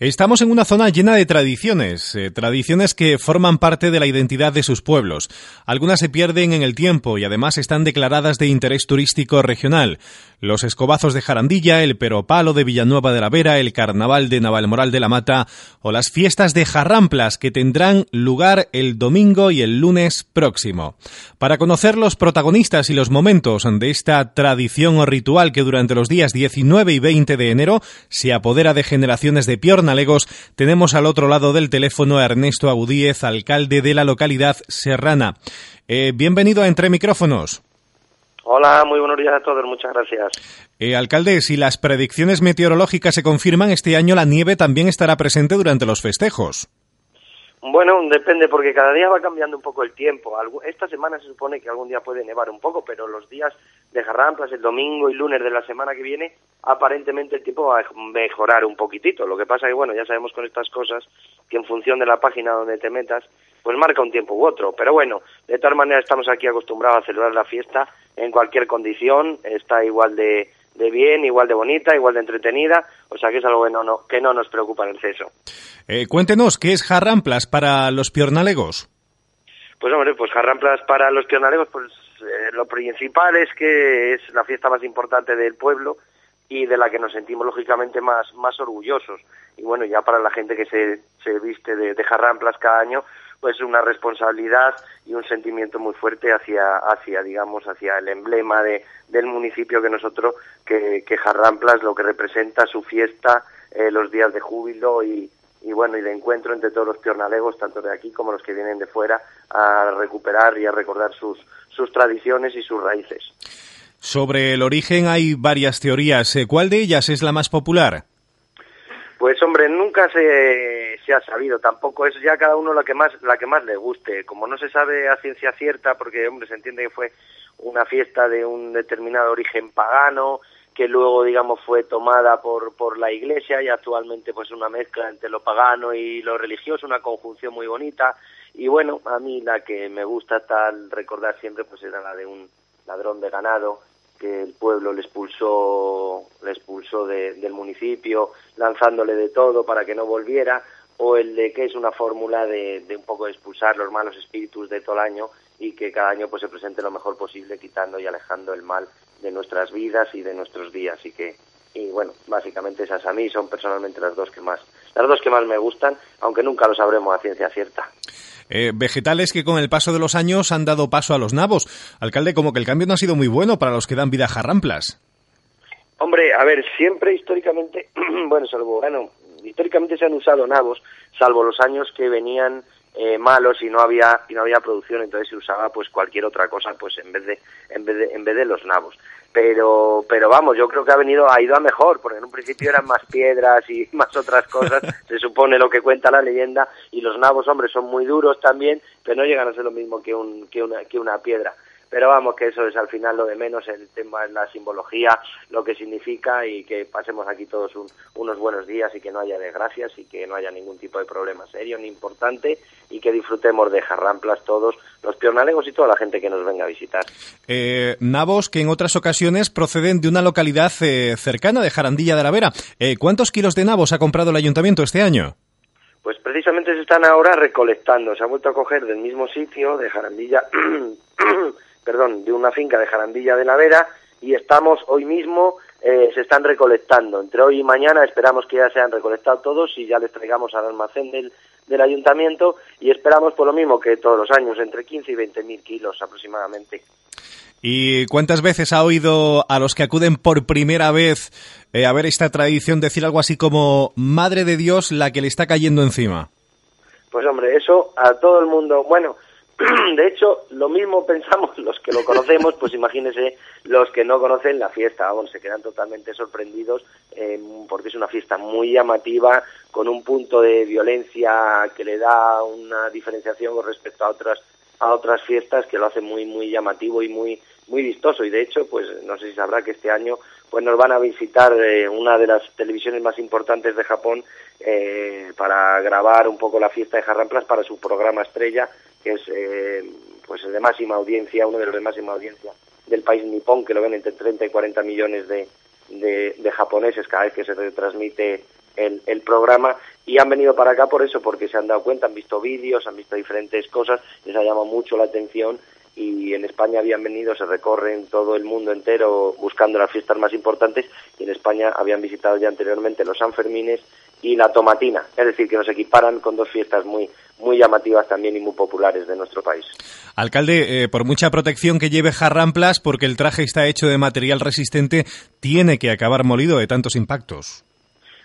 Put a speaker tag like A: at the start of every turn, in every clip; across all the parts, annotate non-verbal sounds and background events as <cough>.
A: Estamos en una zona llena de tradiciones, eh, tradiciones que forman parte de la identidad de sus pueblos. Algunas se pierden en el tiempo y además están declaradas de interés turístico regional. Los escobazos de Jarandilla, el peropalo de Villanueva de la Vera, el carnaval de Navalmoral de la Mata o las fiestas de Jarramplas que tendrán lugar el domingo y el lunes próximo. Para conocer los protagonistas y los momentos de esta tradición o ritual que durante los días 19 y 20 de enero se apodera de generaciones de Piorna Alegos, tenemos al otro lado del teléfono a Ernesto Agudíez, alcalde de la localidad serrana. Eh, bienvenido a Entre Micrófonos.
B: Hola, muy buenos días a todos, muchas gracias.
A: Eh, alcalde, si las predicciones meteorológicas se confirman, este año la nieve también estará presente durante los festejos.
B: Bueno, depende porque cada día va cambiando un poco el tiempo. Esta semana se supone que algún día puede nevar un poco, pero los días de Jarramplas, el domingo y lunes de la semana que viene, aparentemente el tiempo va a mejorar un poquitito. Lo que pasa es que, bueno, ya sabemos con estas cosas que en función de la página donde te metas, pues marca un tiempo u otro. Pero bueno, de todas maneras estamos aquí acostumbrados a celebrar la fiesta en cualquier condición, está igual de, de bien, igual de bonita, igual de entretenida, o sea que es algo que no, no, que no nos preocupa en exceso.
A: Eh, cuéntenos, ¿qué es Jarramplas para los piornalegos?
B: Pues hombre, pues Jarramplas para los piornalegos, pues eh, lo principal es que es la fiesta más importante del pueblo y de la que nos sentimos lógicamente más, más orgullosos. Y bueno, ya para la gente que se, se viste de, Jarramplas cada año, pues una responsabilidad y un sentimiento muy fuerte hacia, hacia digamos, hacia el emblema de, del municipio que nosotros, que, que Jarramplas, lo que representa su fiesta, eh, los días de júbilo y, y bueno, y de encuentro entre todos los piornalegos, tanto de aquí como los que vienen de fuera, a recuperar y a recordar sus, sus tradiciones y sus raíces.
A: Sobre el origen hay varias teorías. Eh, ¿Cuál de ellas es la más popular?
B: Pues hombre, nunca se, se, ha sabido, tampoco es ya cada uno la que más la que más le guste. Como no se sabe a ciencia cierta, porque hombre se entiende que fue una fiesta de un determinado origen pagano, que luego digamos fue tomada por por la Iglesia y actualmente pues una mezcla entre lo pagano y lo religioso, una conjunción muy bonita. Y bueno, a mí la que me gusta tal recordar siempre pues era la de un ladrón de ganado que el pueblo le expulsó, le expulsó de, del municipio, lanzándole de todo para que no volviera, o el de que es una fórmula de, de, un poco expulsar los malos espíritus de todo el año y que cada año pues se presente lo mejor posible, quitando y alejando el mal de nuestras vidas y de nuestros días. Y que, y bueno, básicamente esas a mí son personalmente las dos que más, las dos que más me gustan, aunque nunca lo sabremos a ciencia cierta.
A: Eh, vegetales que con el paso de los años han dado paso a los nabos. Alcalde, como que el cambio no ha sido muy bueno para los que dan vida a jarramplas.
B: Hombre, a ver, siempre históricamente, <clears throat> bueno, salvo, bueno, históricamente se han usado nabos, salvo los años que venían eh, malos y no había y no había producción, entonces se usaba pues cualquier otra cosa, pues en vez de en vez de en vez de los nabos. Pero pero vamos yo creo que ha venido ha ido a mejor porque en un principio eran más piedras y <laughs> más otras cosas <laughs> se supone lo que cuenta la leyenda y los nabos hombres son muy duros también pero no llegan a ser lo mismo que un que una que una piedra pero vamos que eso es al final lo de menos el tema es la simbología lo que significa y que pasemos aquí todos un, unos buenos días y que no haya desgracias y que no haya ningún tipo de problema serio ni importante y que disfrutemos de jarramplas todos los pionalegos y toda la gente que nos venga a visitar.
A: Eh, nabos que en otras ocasiones proceden de una localidad eh, cercana de Jarandilla de la Vera eh, ¿cuántos kilos de nabos ha comprado el ayuntamiento este año?
B: Pues precisamente se están ahora recolectando, se ha vuelto a coger del mismo sitio, de Jarandilla, <clears throat> perdón, de una finca de Jarandilla de la Vera y estamos hoy mismo, eh, se están recolectando. Entre hoy y mañana esperamos que ya se han recolectado todos y ya les traigamos al almacén del, del ayuntamiento y esperamos por lo mismo que todos los años, entre 15 y 20 mil kilos aproximadamente.
A: ¿Y cuántas veces ha oído a los que acuden por primera vez eh, a ver esta tradición decir algo así como Madre de Dios la que le está cayendo encima?
B: Pues hombre, eso a todo el mundo, bueno, <clears throat> de hecho, lo mismo <laughs> pensamos los que lo conocemos, pues imagínense los que no conocen la fiesta, bueno, se quedan totalmente sorprendidos eh, porque es una fiesta muy llamativa, con un punto de violencia que le da una diferenciación con respecto a otras a otras fiestas que lo hace muy muy llamativo y muy muy vistoso. Y de hecho pues no sé si sabrá que este año pues nos van a visitar eh, una de las televisiones más importantes de Japón eh, para grabar un poco la fiesta de Jarramplas para su programa estrella que es eh, pues el de máxima audiencia uno de los de máxima audiencia del país nipón que lo ven entre 30 y 40 millones de, de, de japoneses cada vez que se retransmite el, el programa. Y han venido para acá por eso, porque se han dado cuenta, han visto vídeos, han visto diferentes cosas, les ha llamado mucho la atención. Y en España habían venido, se recorren todo el mundo entero buscando las fiestas más importantes y en España habían visitado ya anteriormente los Sanfermines y la Tomatina, es decir, que nos equiparan con dos fiestas muy muy llamativas también y muy populares de nuestro país.
A: Alcalde, eh, por mucha protección que lleve Jarramplas, porque el traje está hecho de material resistente, tiene que acabar molido de tantos impactos.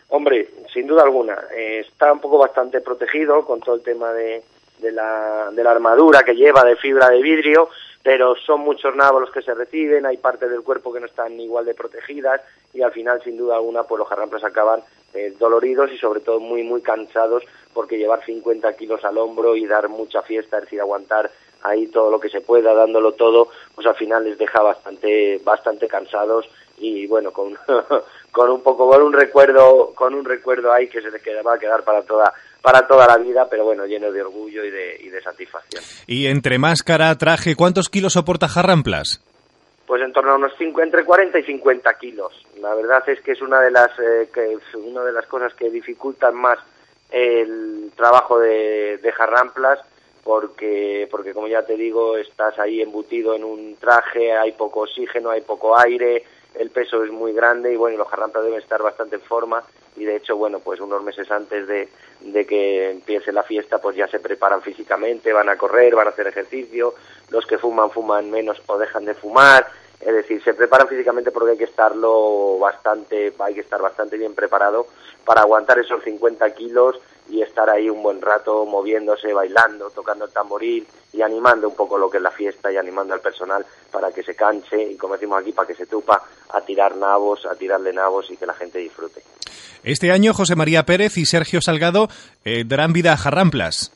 B: Hombre, sin duda alguna, eh, está un poco bastante protegido con todo el tema de, de la, de la armadura que lleva de fibra de vidrio, pero son muchos nabos los que se reciben, hay partes del cuerpo que no están igual de protegidas y al final, sin duda alguna, pues los jarramplas acaban eh, doloridos y sobre todo muy, muy cansados porque llevar 50 kilos al hombro y dar mucha fiesta, es decir, aguantar ahí todo lo que se pueda, dándolo todo, pues al final les deja bastante, bastante cansados y bueno, con, <laughs> con un poco, con un recuerdo, con un recuerdo ahí que se les queda, va a quedar para toda, para toda la vida, pero bueno, lleno de orgullo y de, y de satisfacción.
A: Y entre máscara, traje, ¿cuántos kilos soporta Jarramplas?
B: Pues en torno a unos 5, entre 40 y 50 kilos. La verdad es que es una de las, eh, que es una de las cosas que dificultan más el trabajo de, de Jarramplas, porque, porque como ya te digo, estás ahí embutido en un traje, hay poco oxígeno, hay poco aire, el peso es muy grande y bueno, los jarramplas deben estar bastante en forma. Y de hecho, bueno, pues unos meses antes de, de que empiece la fiesta, pues ya se preparan físicamente, van a correr, van a hacer ejercicio, los que fuman fuman menos o dejan de fumar, es decir, se preparan físicamente porque hay que estarlo bastante, hay que estar bastante bien preparado para aguantar esos 50 kilos y estar ahí un buen rato moviéndose, bailando, tocando el tamboril y animando un poco lo que es la fiesta y animando al personal para que se canche y como decimos aquí, para que se tupa a tirar nabos, a tirarle nabos y que la gente disfrute.
A: Este año José María Pérez y Sergio Salgado eh, darán vida a Jarramplas.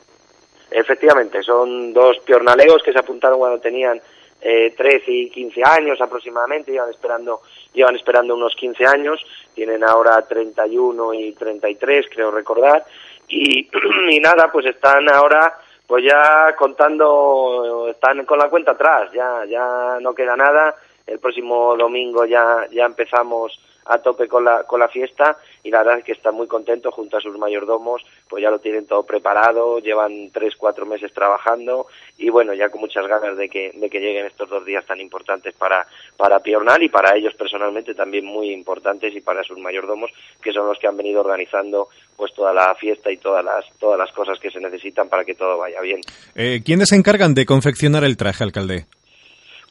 B: Efectivamente, son dos piornaleos que se apuntaron cuando tenían eh, 13 y 15 años aproximadamente, llevan esperando, llevan esperando unos 15 años, tienen ahora 31 y 33, creo recordar, y, <clears throat> y nada, pues están ahora pues ya contando, están con la cuenta atrás, ya, ya no queda nada, el próximo domingo ya, ya empezamos a tope con la, con la fiesta y la verdad es que están muy contentos junto a sus mayordomos, pues ya lo tienen todo preparado, llevan tres, cuatro meses trabajando y bueno, ya con muchas ganas de que, de que lleguen estos dos días tan importantes para, para Piornal y para ellos personalmente también muy importantes y para sus mayordomos que son los que han venido organizando pues toda la fiesta y todas las, todas las cosas que se necesitan para que todo vaya bien.
A: Eh, ¿Quiénes se encargan de confeccionar el traje, alcalde?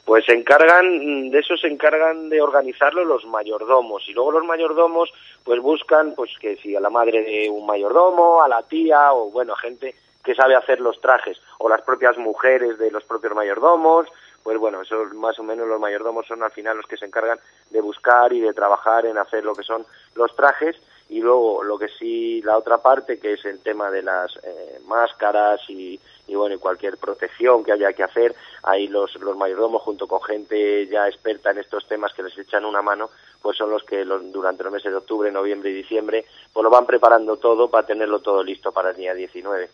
B: Pues se encargan de eso se encargan de organizarlo los mayordomos. Y luego los mayordomos pues buscan pues que si a la madre de un mayordomo a la tía o bueno gente que sabe hacer los trajes o las propias mujeres de los propios mayordomos pues bueno eso más o menos los mayordomos son al final los que se encargan de buscar y de trabajar en hacer lo que son los trajes y luego lo que sí la otra parte que es el tema de las eh, máscaras y, y, bueno y cualquier protección que haya que hacer ahí los, los mayordomos junto con gente ya experta en estos temas que les echan una mano pues son los que los, durante los meses de octubre noviembre y diciembre pues lo van preparando todo para tenerlo todo listo para el día 19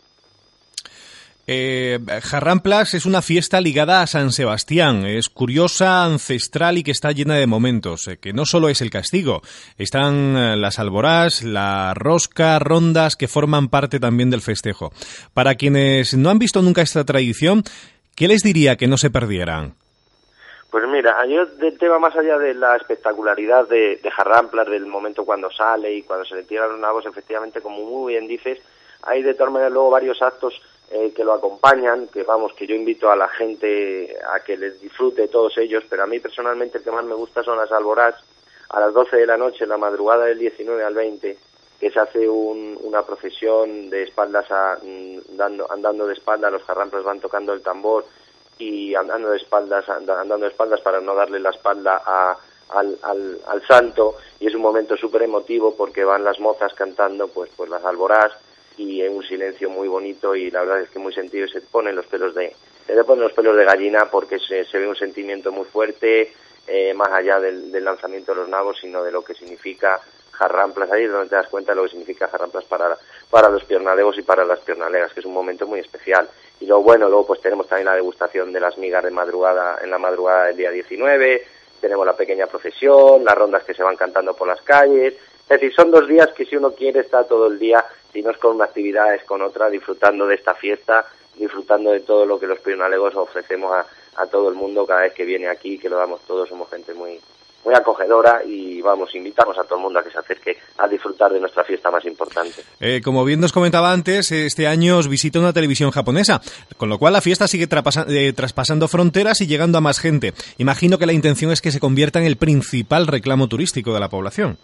A: eh, Jarramplas es una fiesta ligada a San Sebastián. Es curiosa, ancestral y que está llena de momentos. Eh, que no solo es el castigo. Están eh, las alborás, la rosca, rondas que forman parte también del festejo. Para quienes no han visto nunca esta tradición, ¿qué les diría que no se perdieran?
B: Pues mira, yo del tema más allá de la espectacularidad de, de Jarramplas, del momento cuando sale y cuando se le tiran los nabos, efectivamente, como muy bien dices, hay de todas maneras luego varios actos eh, que lo acompañan, que vamos, que yo invito a la gente a que les disfrute todos ellos, pero a mí personalmente el que más me gusta son las alborás, a las 12 de la noche, la madrugada del 19 al 20, que se hace un, una procesión de espaldas a, dando, andando de espaldas, los jarrampos van tocando el tambor y andando de espaldas, andando de espaldas para no darle la espalda a, al, al, al santo. Y es un momento súper emotivo porque van las mozas cantando pues pues las alborás y en un silencio muy bonito y la verdad es que muy sentido. Se ponen los pelos de se ponen los pelos de gallina porque se, se ve un sentimiento muy fuerte eh, más allá del, lanzamiento de los nabos sino de lo que significa Jarramplas. Ahí es donde te das cuenta de lo que significa Jarramplas para, para los piornalegos y para las piornalegas que es un momento muy especial. Y luego bueno luego pues tenemos también la degustación de las migas de madrugada en la madrugada del día 19 tenemos la pequeña procesión las rondas que se van cantando por las calles. Es decir, son dos días que si uno quiere está todo el día, si no es con una actividad es con otra, disfrutando de esta fiesta, disfrutando de todo lo que los pionalegos ofrecemos a, todo el mundo cada vez que viene aquí, que lo damos todos, somos gente muy, muy acogedora y vamos, invitamos a todo el mundo a que se acerque a disfrutar de nuestra fiesta más importante.
A: Eh, como bien nos comentaba antes, este año os visita una televisión japonesa, con lo cual la fiesta sigue eh, traspasando fronteras y llegando a más gente. Imagino que la intención es que se convierta en el principal reclamo turístico de la población.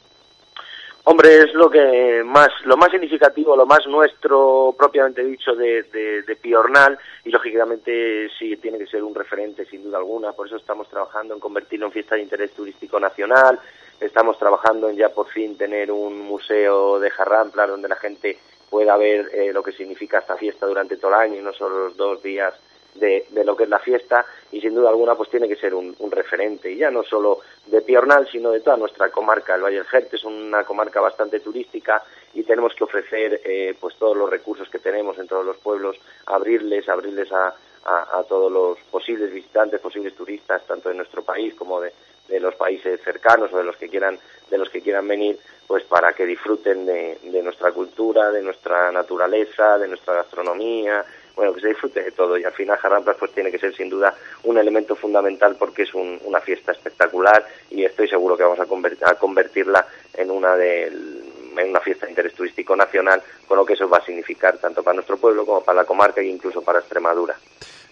B: Hombre, es lo que más, lo más significativo, lo más nuestro propiamente dicho de, de, Piornal y lógicamente sí tiene que ser un referente sin duda alguna. Por eso estamos trabajando en convertirlo en fiesta de interés turístico nacional. Estamos trabajando en ya por fin tener un museo de Jarrampla donde la gente pueda ver eh, lo que significa esta fiesta durante todo el año y no solo los dos días de, lo que es la fiesta y sin duda alguna pues tiene que ser un, referente. Y ya no solo de Piornal sino de toda nuestra comarca el Valle del Jerte es una comarca bastante turística y tenemos que ofrecer eh, pues todos los recursos que tenemos en todos los pueblos abrirles abrirles a, a, todos los posibles visitantes posibles turistas tanto de nuestro país como de, de los países cercanos o de los que quieran de los que quieran venir pues para que disfruten de, de nuestra cultura de nuestra naturaleza de nuestra gastronomía bueno, que se disfrute de todo y al final Jarramplas pues tiene que ser sin duda un elemento fundamental porque es una fiesta espectacular y estoy seguro que vamos a, convertirla en una de en una fiesta de interés turístico nacional, con lo que eso va a significar tanto para nuestro pueblo como para la comarca e incluso para Extremadura.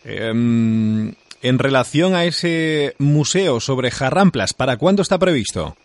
A: Em, en relación a ese museo sobre Jarramplas, ¿para cuándo está previsto?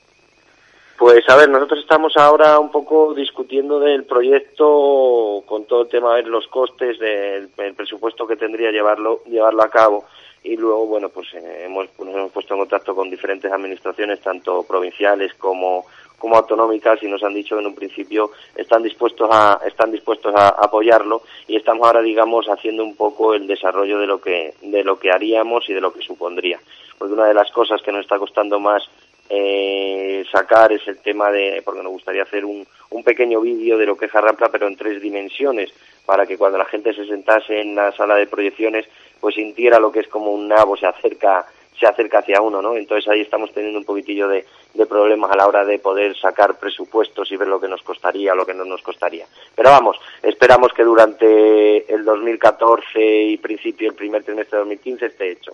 B: Pues a ver, nosotros estamos ahora un poco discutiendo del proyecto con todo el tema de los costes, del presupuesto que tendría llevarlo llevarlo a cabo. Y luego bueno pues eh, hemos nos hemos puesto en contacto con diferentes administraciones tanto provinciales como como autonómicas y nos han dicho en un principio están dispuestos a están dispuestos a apoyarlo. Y estamos ahora digamos haciendo un poco el desarrollo de lo que de lo que haríamos y de lo que supondría. Porque una de las cosas que nos está costando más eh, sacar es el tema de, porque nos gustaría hacer un, un pequeño vídeo de lo que es Jarrampla, pero en tres dimensiones, para que cuando la gente se sentase en la sala de proyecciones, pues sintiera lo que es como un nabo se acerca se acerca hacia uno, ¿no? Entonces ahí estamos teniendo un poquitillo de, de, problemas a la hora de poder sacar presupuestos y ver lo que nos costaría lo que no nos costaría. Pero vamos, esperamos que durante el 2014 y principio, el primer trimestre de 2015 esté hecho.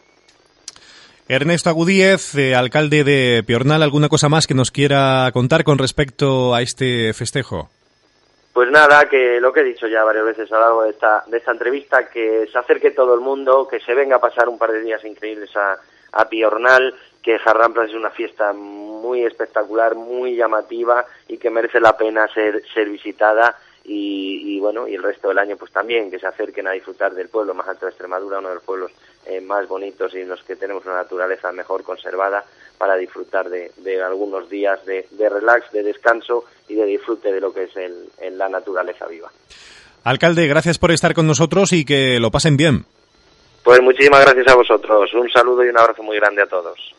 A: Ernesto Agudíez, eh, alcalde de Piornal, ¿alguna cosa más que nos quiera contar con respecto a este festejo?
B: Pues nada, que lo que he dicho ya varias veces a lo largo de esta, de esta entrevista, que se acerque todo el mundo, que se venga a pasar un par de días increíbles a, a Piornal, que Jarramplas es una fiesta muy espectacular, muy llamativa y que merece la pena ser, ser visitada y, bueno, y el resto del año pues también que se acerquen a disfrutar del pueblo más alto de Extremadura, uno de los pueblos eh, más bonitos y en los que tenemos una naturaleza mejor conservada para disfrutar de, algunos días de, relax, de descanso y de disfrute de lo que es el, la naturaleza viva.
A: Alcalde, gracias por estar con nosotros y que lo pasen bien.
B: Pues muchísimas gracias a vosotros. Un saludo y un abrazo muy grande a todos.